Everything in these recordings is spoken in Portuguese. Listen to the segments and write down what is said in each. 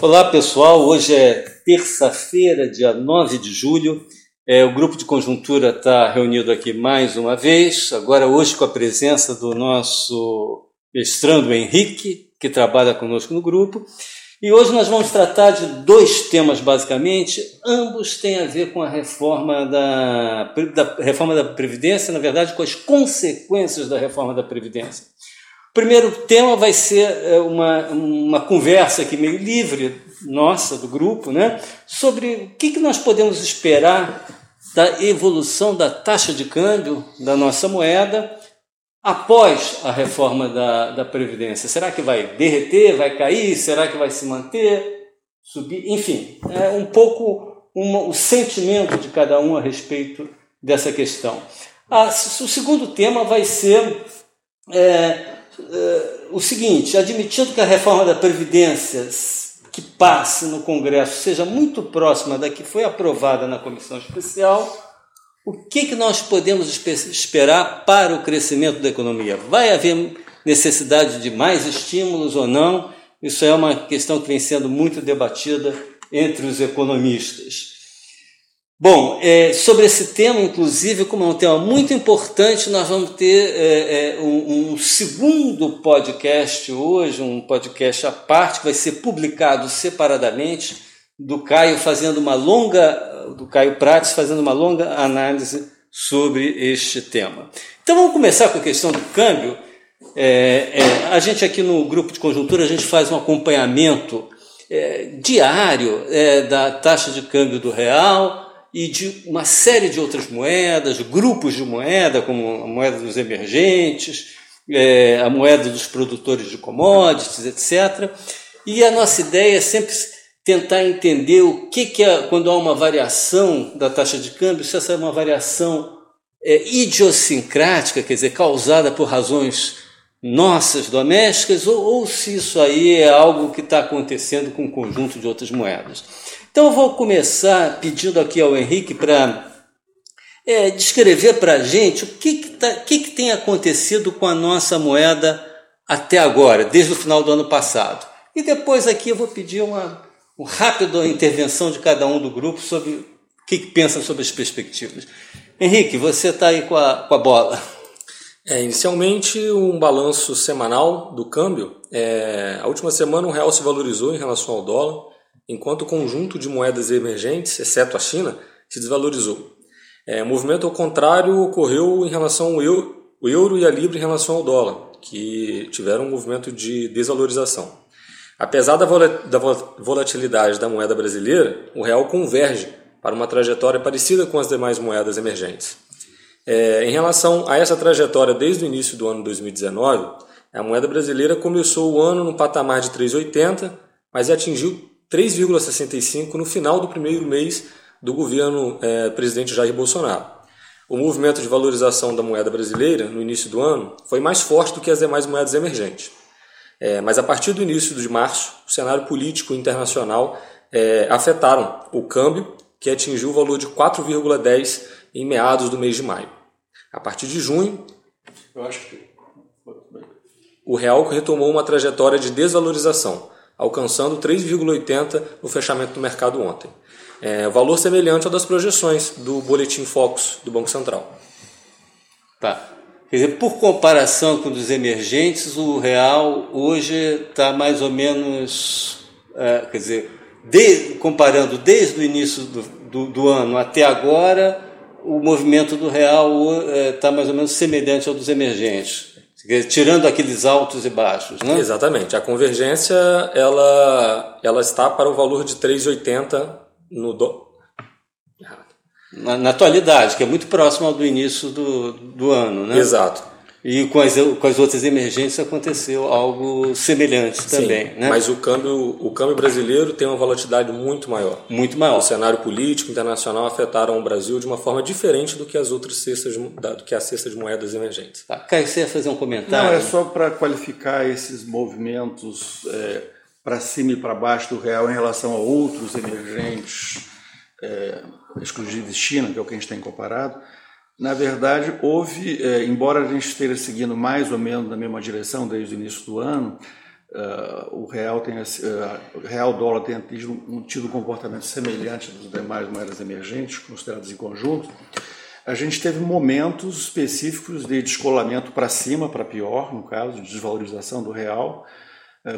Olá pessoal, hoje é terça-feira, dia 9 de julho. É, o grupo de conjuntura está reunido aqui mais uma vez, agora hoje com a presença do nosso mestrando Henrique, que trabalha conosco no grupo. E hoje nós vamos tratar de dois temas basicamente, ambos têm a ver com a reforma da, da reforma da Previdência, na verdade, com as consequências da reforma da Previdência. Primeiro tema vai ser é, uma, uma conversa aqui meio livre, nossa, do grupo, né, sobre o que, que nós podemos esperar da evolução da taxa de câmbio da nossa moeda após a reforma da, da Previdência. Será que vai derreter, vai cair? Será que vai se manter, subir? Enfim, é um pouco uma, o sentimento de cada um a respeito dessa questão. Ah, o segundo tema vai ser é, uh, o seguinte: admitindo que a reforma da Previdência que passe no Congresso seja muito próxima da que foi aprovada na comissão especial, o que, que nós podemos esperar para o crescimento da economia? Vai haver necessidade de mais estímulos ou não? Isso é uma questão que vem sendo muito debatida entre os economistas. Bom, é, sobre esse tema, inclusive, como é um tema muito importante, nós vamos ter é, é, um, um, segundo podcast hoje, um podcast à parte, que vai ser publicado separadamente, do Caio fazendo uma longa, do Caio Prates fazendo uma longa análise sobre este tema. Então vamos começar com a questão do câmbio. É, é, a gente aqui no grupo de conjuntura, a gente faz um acompanhamento é, diário da taxa de câmbio do real, e de uma série de outras moedas, grupos de moeda, como a moeda dos emergentes, é, a moeda dos produtores de commodities, etc. E a nossa ideia é sempre tentar entender o que, que é, quando há uma variação da taxa de câmbio, se essa é uma variação é, idiosincrática, quer dizer, causada por razões nossas, domésticas, ou, ou se isso aí é algo que está acontecendo com um conjunto de outras moedas. Então eu vou começar pedindo aqui ao Henrique para é, descrever para a gente o que, que, tá, que, que tem acontecido com a nossa moeda até agora, desde o final do ano passado. E depois aqui eu vou pedir uma, uma rápida intervenção de cada um do grupo sobre o que, que pensa sobre as perspectivas. Henrique, você está aí com a, com a bola. É, inicialmente, um balanço semanal do câmbio. É, a última semana o real se valorizou em relação ao dólar enquanto o conjunto de moedas emergentes, exceto a China, se desvalorizou. É, o movimento ao contrário ocorreu em relação ao euro, o euro e a libra em relação ao dólar, que tiveram um movimento de desvalorização. Apesar da volatilidade da moeda brasileira, o real converge para uma trajetória parecida com as demais moedas emergentes. É, em relação a essa trajetória desde o início do ano 2019, a moeda brasileira começou o ano no patamar de 3,80, mas atingiu 3,65 no final do primeiro mês do governo é, presidente Jair Bolsonaro. O movimento de valorização da moeda brasileira no início do ano foi mais forte do que as demais moedas emergentes. É, mas a partir do início de março, o cenário político internacional é, afetaram o câmbio, que atingiu o valor de 4,10 em meados do mês de maio. A partir de junho, o real retomou uma trajetória de desvalorização, alcançando 3,80 no fechamento do mercado ontem. É, valor semelhante ao das projeções do Boletim Focus do Banco Central. Tá. Quer dizer, por comparação com os emergentes, o real hoje está mais ou menos, é, quer dizer, de, comparando desde o início do, do, do, ano até agora, o movimento do real está é, mais ou menos semelhante ao dos emergentes tirando aqueles altos e baixos, né? Exatamente. A convergência ela ela está para o valor de 3,80 no do... na, na, atualidade, que é muito próximo ao do início do, do ano, né? Exato. E com as, com as outras emergências aconteceu algo semelhante também. Sim, né? Mas o câmbio, o câmbio brasileiro tem uma volatilidade muito maior. Muito maior. O cenário político internacional afetaram o Brasil de uma forma diferente do que as outras cestas, do que a cesta de moedas emergentes. Tá. Caio, você ia fazer um comentário? Não, é só para qualificar esses movimentos é, para cima e para baixo do real em relação a outros emergentes, é, exclusive China, que é o que a gente tem comparado. Na verdade, houve, é, embora a gente esteja seguindo mais ou menos na mesma direção desde o início do ano, uh, o real tem uh, real dólar tenha tido um, tido um comportamento semelhante das demais moedas emergentes consideradas em conjunto, a gente teve momentos específicos de descolamento para cima, para pior, no caso, de desvalorização do real,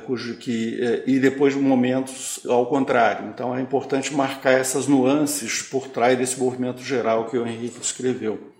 cujo que e depois momentos ao contrário. Então é importante marcar essas nuances por trás desse movimento geral que o Henrique descreveu.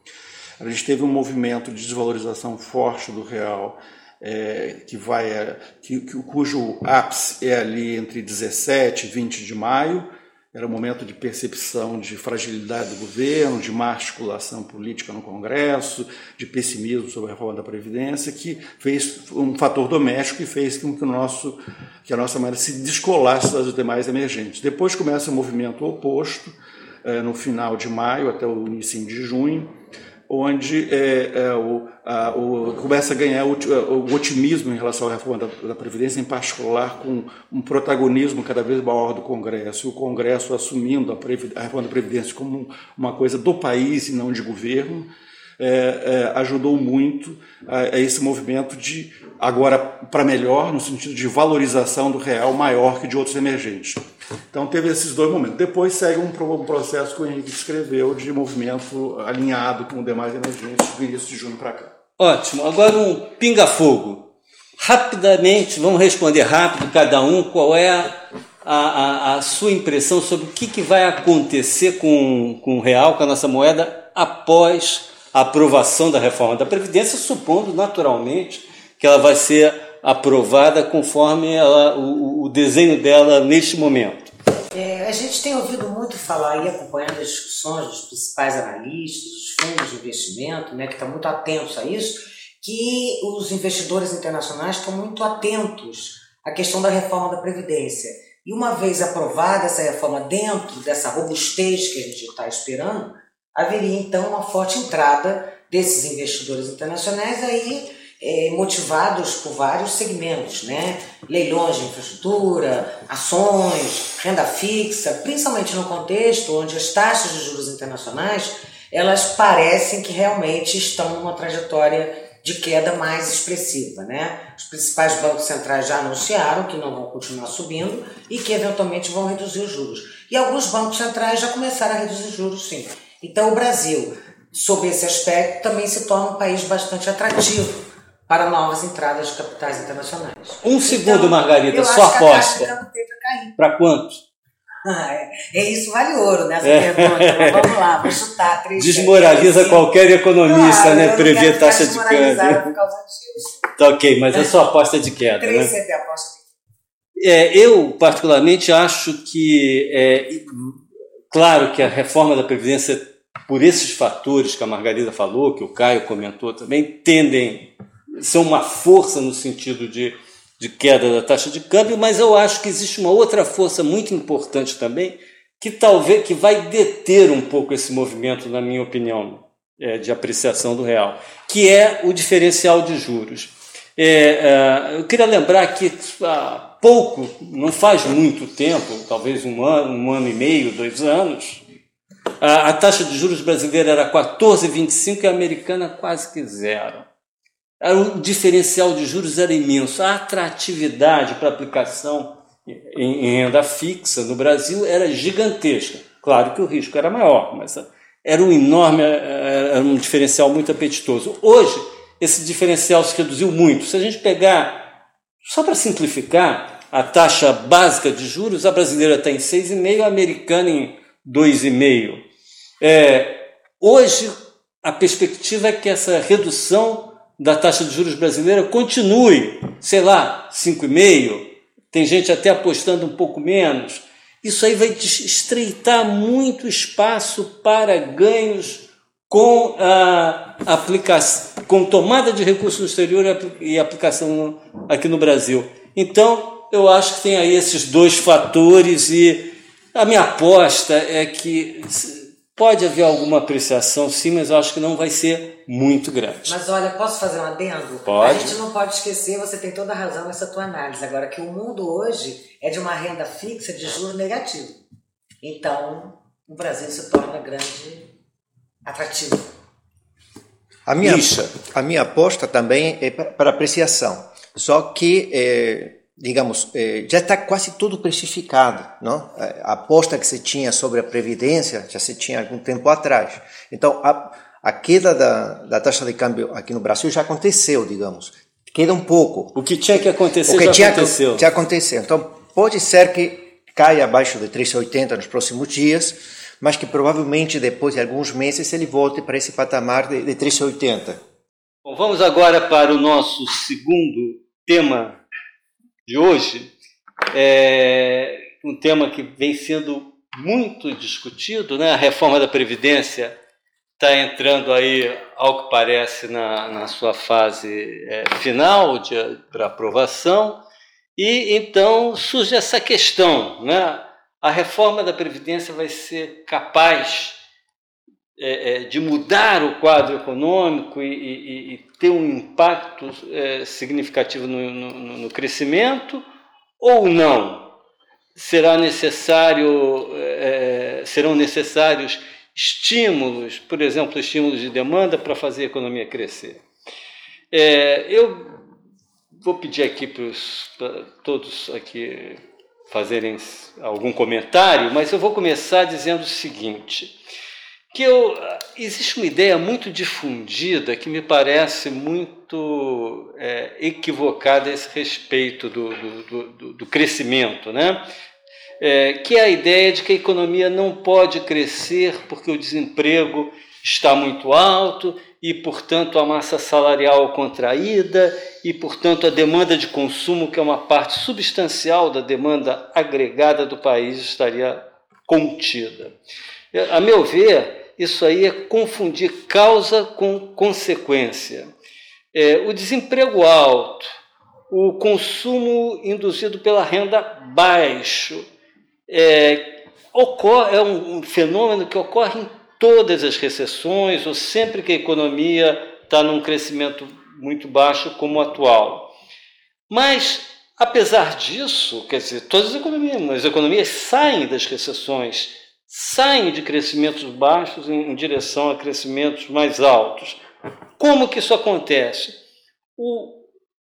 A gente teve um movimento de desvalorização forte do real é, que vai que, cujo ápice é ali entre 17 e 20 de maio. Era um momento de percepção de fragilidade do governo, de má articulação política no Congresso, de pessimismo sobre a reforma da Previdência, que fez um fator doméstico que fez com que, o nosso, que a nossa moeda se descolasse das demais emergentes. Depois começa o movimento oposto, é, no final de maio até o início de junho, onde é, é, o, a, o, começa a ganhar o, o, otimismo em relação à reforma da, da, Previdência, em particular com um protagonismo cada vez maior do Congresso, o Congresso assumindo a, a reforma da Previdência como uma coisa do país e não de governo, é, é, ajudou muito a, a, esse movimento de, agora para melhor, no sentido de valorização do real maior que de outros emergentes. Então teve esses dois momentos. Depois segue um, processo que o Henrique descreveu de movimento alinhado com demais emergentes do início de junho para cá. Ótimo. Agora um pinga-fogo. Rapidamente, vamos responder rápido cada um qual é a, a, a sua impressão sobre o que, que vai acontecer com, com o real, com a nossa moeda, após a aprovação da reforma da Previdência, supondo naturalmente que ela vai ser aprovada conforme ela, o, o desenho dela neste momento. A gente tem ouvido muito falar e acompanhando as discussões dos principais analistas, dos fundos de investimento, né, que estão muito atentos a isso, que os investidores internacionais estão muito atentos à questão da reforma da Previdência. E uma vez aprovada essa reforma dentro dessa robustez que a gente está esperando, haveria então uma forte entrada desses investidores internacionais aí é, motivados por vários segmentos, né? leilões de infraestrutura, ações, renda fixa, principalmente no contexto onde as taxas de juros internacionais elas parecem que realmente estão numa trajetória de queda mais expressiva. Né? Os principais bancos centrais já anunciaram que não vão continuar subindo e que eventualmente vão reduzir os juros. E alguns bancos centrais já começaram a reduzir juros, sim. Então, o Brasil, sob esse aspecto, também se torna um país bastante atrativo para novas entradas de capitais internacionais. Um então, segundo, Margarida, sua aposta. Para quantos? Ah, é, é, isso vale ouro nessa é. pergunta. vamos lá, vou chutar. Três, Desmoraliza qualquer economista, claro, né? Prever taxa de câmbio. Tá ok, mas a sua aposta é de queda. Três né? aposta de queda. É, eu, particularmente, acho que é, Claro que a reforma da Previdência, por esses fatores que a Margarida falou, que o Caio comentou também, tendem, são uma força no sentido de, de queda da taxa de câmbio, mas eu acho que existe uma outra força muito importante também, que talvez que vai deter um pouco esse movimento, na minha opinião, é, de apreciação do real, que é o diferencial de juros. É, é, eu queria lembrar que ah, pouco, não faz muito tempo, talvez um ano, um ano e meio, dois anos, a, a taxa de juros brasileira era 14,25 e a americana quase que zero. O diferencial de juros era imenso. A atratividade para aplicação em, em renda fixa no Brasil era gigantesca. Claro que o risco era maior, mas era um enorme, era um diferencial muito apetitoso. Hoje, esse diferencial se reduziu muito. Se a gente pegar só para simplificar, a taxa básica de juros, a brasileira está em 6,5%, a americana em 2,5%. É, hoje, a perspectiva é que essa redução da taxa de juros brasileira continue, sei lá, 5,5%. Tem gente até apostando um pouco menos. Isso aí vai estreitar muito espaço para ganhos com a aplicação, com tomada de recursos no exterior e aplicação aqui no Brasil. Então, eu acho que tem aí esses dois fatores e a minha aposta é que pode haver alguma apreciação, sim, mas eu acho que não vai ser muito grande. Mas olha, posso fazer um adendo? Pode. A gente não pode esquecer, você tem toda a razão nessa tua análise, agora que o mundo hoje é de uma renda fixa de juros negativo. Então, o Brasil se torna grande atrativo. A minha, a minha aposta também é para apreciação. Só que é, digamos, eh, já está quase tudo precificado, não? A aposta que se tinha sobre a previdência já se tinha algum tempo atrás. Então, a, a queda da, da taxa de câmbio aqui no Brasil já aconteceu, digamos. Queda um pouco. O que tinha que acontecer o que já tinha, aconteceu. Já aconteceu. Então, pode ser que caia abaixo de 3,80 nos próximos dias, mas que provavelmente depois de alguns meses ele volte para esse patamar de, de 3,80. Bom, vamos agora para o nosso segundo tema de hoje. É um tema que vem sendo muito discutido, né? A reforma da Previdência está entrando aí, ao que parece, na, na sua fase é, final para aprovação. E então surge essa questão, né? A reforma da Previdência vai ser capaz é, é, de mudar o quadro econômico e, e, e ter um impacto é, significativo no, no, no, crescimento ou não? Será necessário, é, serão necessários estímulos, por exemplo, estímulos de demanda para fazer a economia crescer. É, eu vou pedir aqui para todos aqui fazerem algum comentário, mas eu vou começar dizendo o seguinte que eu, existe uma ideia muito difundida que me parece muito é, equivocada a esse respeito do, do, do, do crescimento, né? É, que é a ideia de que a economia não pode crescer porque o desemprego está muito alto e, portanto, a massa salarial contraída e, portanto, a demanda de consumo, que é uma parte substancial da demanda agregada do país, estaria contida. A meu ver, isso aí é confundir causa com consequência. É, o desemprego alto, o consumo induzido pela renda baixo, é, ocorre, é um, fenômeno que ocorre em todas as recessões ou sempre que a economia está num crescimento muito baixo como o atual. Mas, apesar disso, quer dizer, todas as economias, as economias saem das recessões saem de crescimentos baixos em, direção a crescimentos mais altos. Como que isso acontece? O,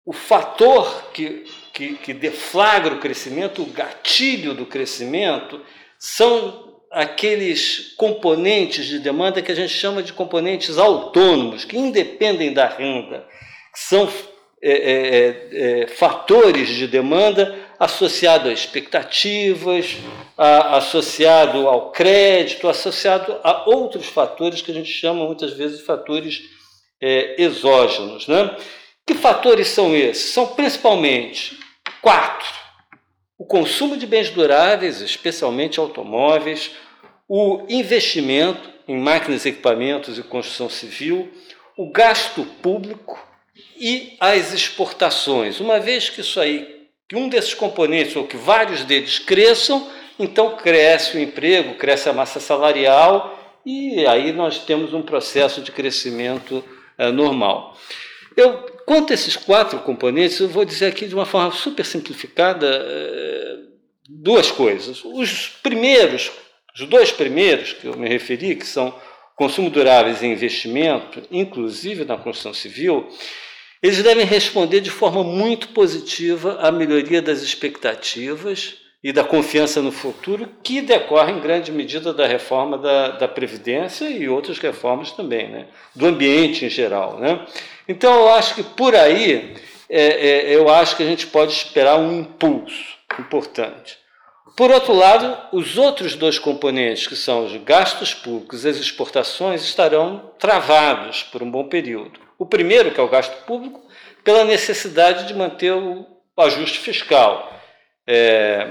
o fator que, que, que deflagra o crescimento, o gatilho do crescimento, são aqueles componentes de demanda que a gente chama de componentes autônomos, que independem da renda, que são é, é, é, fatores de demanda associado a expectativas, a, associado ao crédito, associado a outros fatores que a gente chama muitas vezes de fatores é, exógenos. Né? Que fatores são esses? São principalmente quatro: o consumo de bens duráveis, especialmente automóveis, o investimento em máquinas, equipamentos e construção civil, o gasto público e as exportações. Uma vez que isso aí que um desses componentes ou que vários deles cresçam, então cresce o emprego, cresce a massa salarial e aí nós temos um processo de crescimento é, normal. Eu, quanto a esses quatro componentes, eu vou dizer aqui de uma forma super simplificada é, duas coisas. Os primeiros, os dois primeiros que eu me referi, que são consumo duráveis e investimento, inclusive na construção civil, eles devem responder de forma muito positiva à melhoria das expectativas e da confiança no futuro, que decorre em grande medida da reforma da, da Previdência e outras reformas também, né? do ambiente em geral. Né? Então, eu acho que por aí, é, é, eu acho que a gente pode esperar um impulso importante. Por outro lado, os outros dois componentes, que são os gastos públicos e as exportações, estarão travados por um bom período. O primeiro, que é o gasto público, pela necessidade de manter o ajuste fiscal, é,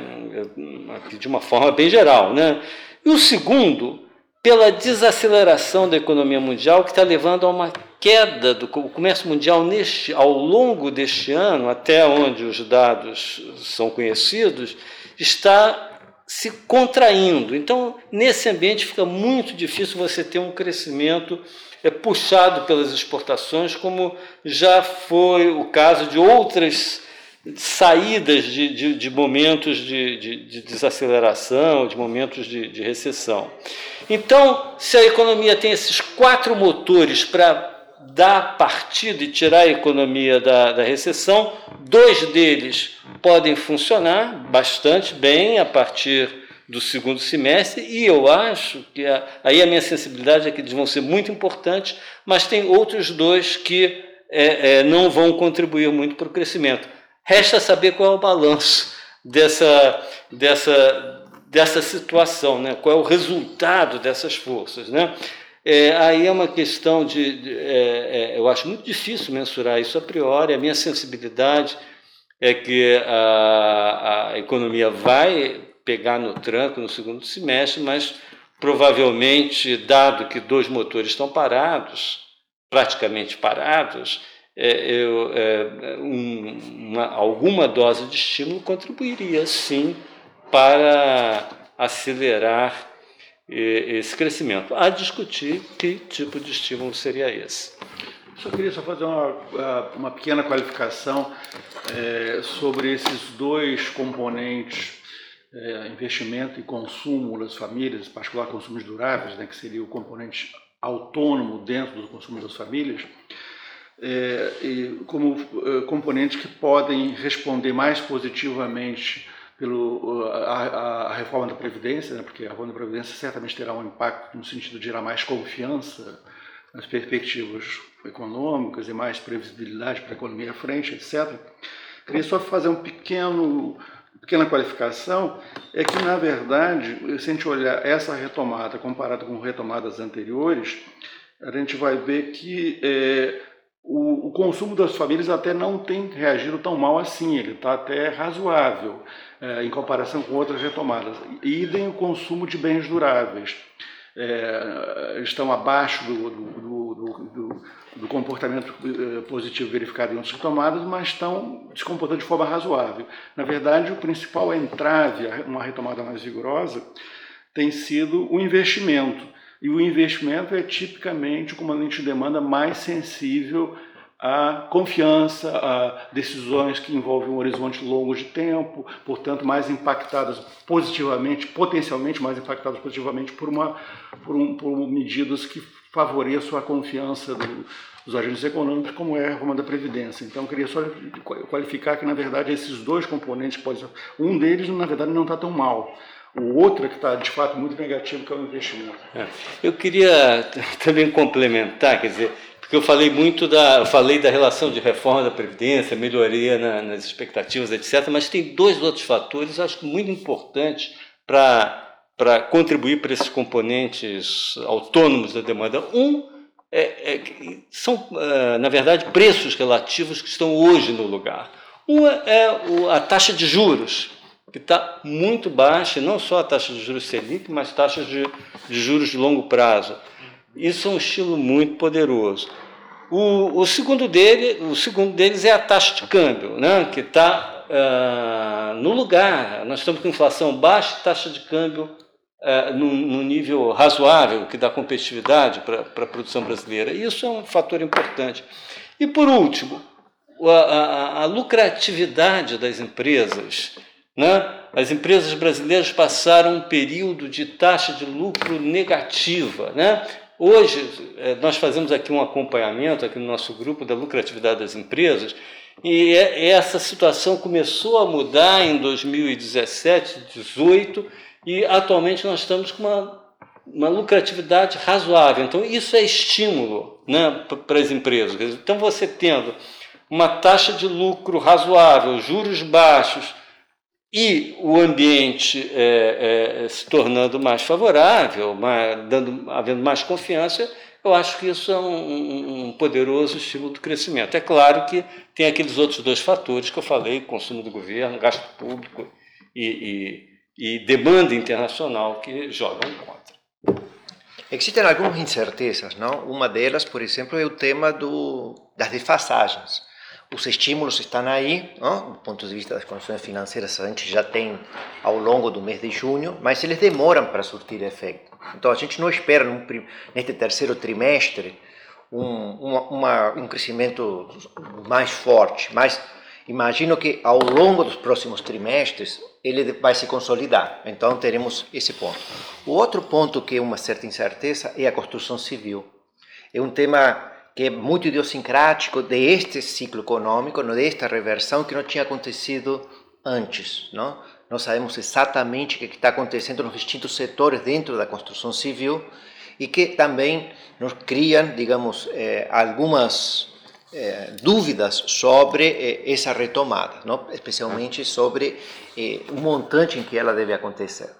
de uma forma bem geral. Né? E o segundo, pela desaceleração da economia mundial, que está levando a uma queda do comércio mundial neste, ao longo deste ano, até onde os dados são conhecidos, está se contraindo. Então, nesse ambiente fica muito difícil você ter um crescimento é puxado pelas exportações, como já foi o caso de outras saídas de, de, de momentos de, de, desaceleração, de momentos de, de recessão. Então, se a economia tem esses quatro motores para dar partido e tirar a economia da, da recessão. Dois deles podem funcionar bastante bem a partir do segundo semestre, e eu acho que a, aí a minha sensibilidade é que eles vão ser muito importantes, mas tem outros dois que é, é, não vão contribuir muito para o crescimento. Resta saber qual é o balanço dessa, dessa, dessa situação, né? qual é o resultado dessas forças. Né? É, aí é uma questão de. de é, é, eu acho muito difícil mensurar isso a priori. A minha sensibilidade é que a, a economia vai pegar no tranco no segundo semestre, mas provavelmente, dado que dois motores estão parados, praticamente parados, é, eu, é, um, uma, alguma dose de estímulo contribuiria sim para acelerar esse crescimento. A discutir que tipo de estímulo seria esse. Só queria só fazer uma, uma pequena qualificação é, sobre esses dois componentes, é, investimento e consumo das famílias, em particular consumos duráveis, né, que seria o componente autônomo dentro do consumo das famílias, é, como é, componentes que podem responder mais positivamente pelo a, a, reforma da previdência, né, porque a reforma da previdência certamente terá um impacto no sentido de gerar mais confiança nas perspectivas econômicas e mais previsibilidade para a economia à frente, etc. Queria só fazer um pequeno pequena qualificação é que na verdade, se a gente olhar essa retomada comparada com retomadas anteriores, a gente vai ver que é, o, o, consumo das famílias até não tem reagido tão mal assim, ele está até razoável é, em comparação com outras retomadas. Idem o consumo de bens duráveis. É, estão abaixo do, do, do, do, comportamento é, positivo verificado em outras retomadas, mas estão se comportando de forma razoável. Na verdade, o principal entrave a uma retomada mais vigorosa tem sido o investimento. E o investimento é tipicamente o comandante de demanda mais sensível a confiança, a decisões que envolvem um horizonte longo de tempo, portanto mais impactadas positivamente, potencialmente mais impactadas positivamente por, uma, por, um, por medidas que favoreçam a confiança do, dos agentes econômicos, como é a reforma da Previdência. Então, eu queria só qualificar que, na verdade, esses dois componentes, um deles, na verdade, não está tão mal. O outro que está, de fato, muito negativo, que é o investimento. É. Eu queria também complementar, quer dizer, porque eu falei muito da, falei da relação de reforma da Previdência, melhoria na, nas expectativas, etc., mas tem dois outros fatores, acho muito importantes para, para contribuir para esses componentes autônomos da demanda. Um é, é, são, ah, na verdade, preços relativos que estão hoje no lugar. Um é a taxa de juros, que está muito baixa, não só a taxa de juros Selic, mas taxas de, de juros de longo prazo. Isso é um estilo muito poderoso. O, o, segundo dele, o segundo deles é a taxa de câmbio, né, que está uh, ah, no lugar. Nós estamos com inflação baixa, taxa de câmbio uh, num, nível razoável, que dá competitividade para a produção brasileira. Isso é um fator importante. E por último, a, a, a lucratividade das empresas. Né? As empresas brasileiras passaram um período de taxa de lucro negativa. Né? Hoje, é, nós fazemos aqui um acompanhamento aqui no nosso grupo da lucratividade das empresas e é, essa situação começou a mudar em 2017, 2018 e atualmente nós estamos com uma, uma lucratividade razoável. Então, isso é estímulo né, para as empresas. Então, você tendo uma taxa de lucro razoável, juros baixos, e o ambiente é, é, se tornando mais favorável, mais, dando, havendo mais confiança, eu acho que isso é um, um, poderoso estímulo do crescimento. É claro que tem aqueles outros dois fatores que eu falei: consumo do governo, gasto público e, e, e demanda internacional que jogam contra. Existem algumas incertezas, não? Uma delas, por exemplo, é o tema do, das defasagens. Os estímulos estão aí, do ponto de vista das condições financeiras, a gente já tem ao longo do mês de junho, mas eles demoram para surtir efeito. Então a gente não espera num, neste terceiro trimestre um, uma, uma, um crescimento mais forte, mas imagino que ao longo dos próximos trimestres ele vai se consolidar. Então teremos esse ponto. O outro ponto que é uma certa incerteza é a construção civil. É um tema que é muito idiosincrático deste ciclo econômico, desta reversão que não tinha acontecido antes. Não? Nós sabemos exatamente o que está acontecendo nos distintos setores dentro da construção civil e que também nos criam, digamos, eh, algumas eh, dúvidas sobre eh, essa retomada, não? especialmente sobre o montante em que ela deve acontecer.